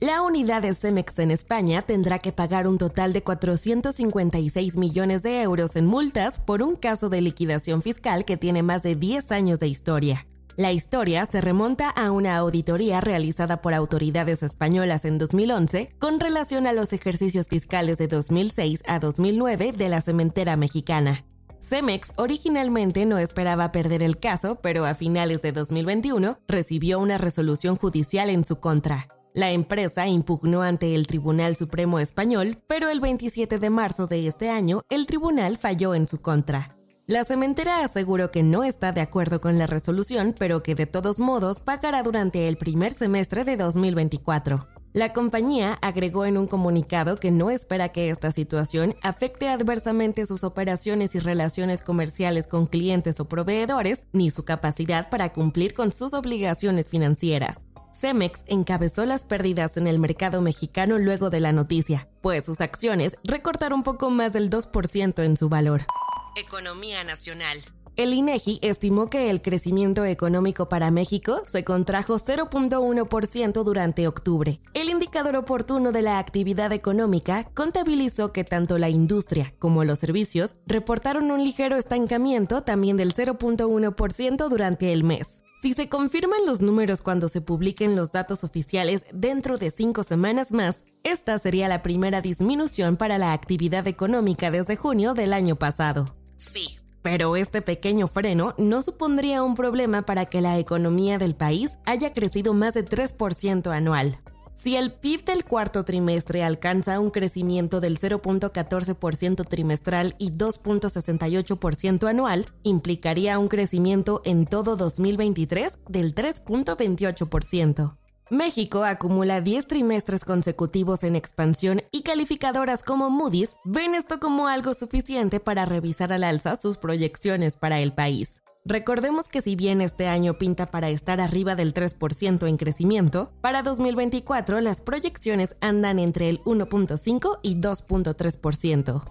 La unidad de Cemex en España tendrá que pagar un total de 456 millones de euros en multas por un caso de liquidación fiscal que tiene más de 10 años de historia. La historia se remonta a una auditoría realizada por autoridades españolas en 2011 con relación a los ejercicios fiscales de 2006 a 2009 de la cementera mexicana. Cemex originalmente no esperaba perder el caso, pero a finales de 2021 recibió una resolución judicial en su contra. La empresa impugnó ante el Tribunal Supremo Español, pero el 27 de marzo de este año el tribunal falló en su contra. La cementera aseguró que no está de acuerdo con la resolución, pero que de todos modos pagará durante el primer semestre de 2024. La compañía agregó en un comunicado que no espera que esta situación afecte adversamente sus operaciones y relaciones comerciales con clientes o proveedores, ni su capacidad para cumplir con sus obligaciones financieras. Cemex encabezó las pérdidas en el mercado mexicano luego de la noticia, pues sus acciones recortaron poco más del 2% en su valor. Economía nacional. El INEGI estimó que el crecimiento económico para México se contrajo 0.1% durante octubre. El indicador oportuno de la actividad económica contabilizó que tanto la industria como los servicios reportaron un ligero estancamiento también del 0.1% durante el mes. Si se confirman los números cuando se publiquen los datos oficiales dentro de cinco semanas más, esta sería la primera disminución para la actividad económica desde junio del año pasado. Sí, pero este pequeño freno no supondría un problema para que la economía del país haya crecido más de 3% anual. Si el PIB del cuarto trimestre alcanza un crecimiento del 0.14% trimestral y 2.68% anual, implicaría un crecimiento en todo 2023 del 3.28%. México acumula 10 trimestres consecutivos en expansión y calificadoras como Moody's ven esto como algo suficiente para revisar al alza sus proyecciones para el país. Recordemos que si bien este año pinta para estar arriba del 3% en crecimiento, para 2024 las proyecciones andan entre el 1.5 y 2.3%.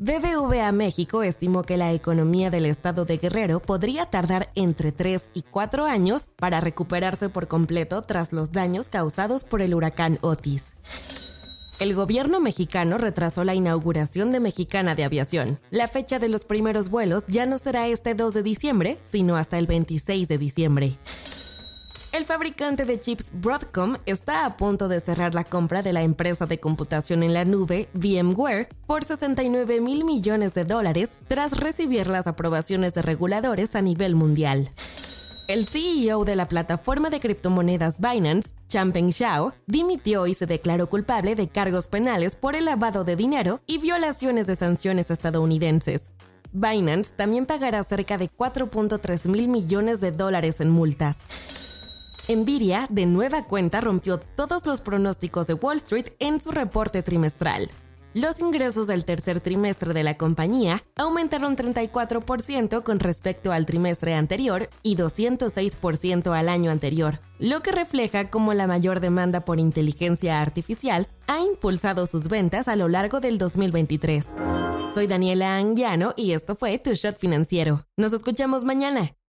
BBVA México estimó que la economía del estado de Guerrero podría tardar entre 3 y 4 años para recuperarse por completo tras los daños causados por el huracán Otis. El gobierno mexicano retrasó la inauguración de Mexicana de Aviación. La fecha de los primeros vuelos ya no será este 2 de diciembre, sino hasta el 26 de diciembre. El fabricante de chips Broadcom está a punto de cerrar la compra de la empresa de computación en la nube VMware por 69 mil millones de dólares tras recibir las aprobaciones de reguladores a nivel mundial. El CEO de la plataforma de criptomonedas Binance, Changpeng Zhao, dimitió y se declaró culpable de cargos penales por el lavado de dinero y violaciones de sanciones estadounidenses. Binance también pagará cerca de 4.3 mil millones de dólares en multas. Nvidia, de nueva cuenta, rompió todos los pronósticos de Wall Street en su reporte trimestral. Los ingresos del tercer trimestre de la compañía aumentaron 34% con respecto al trimestre anterior y 206% al año anterior, lo que refleja cómo la mayor demanda por inteligencia artificial ha impulsado sus ventas a lo largo del 2023. Soy Daniela Anguiano y esto fue Tu Shot Financiero. Nos escuchamos mañana.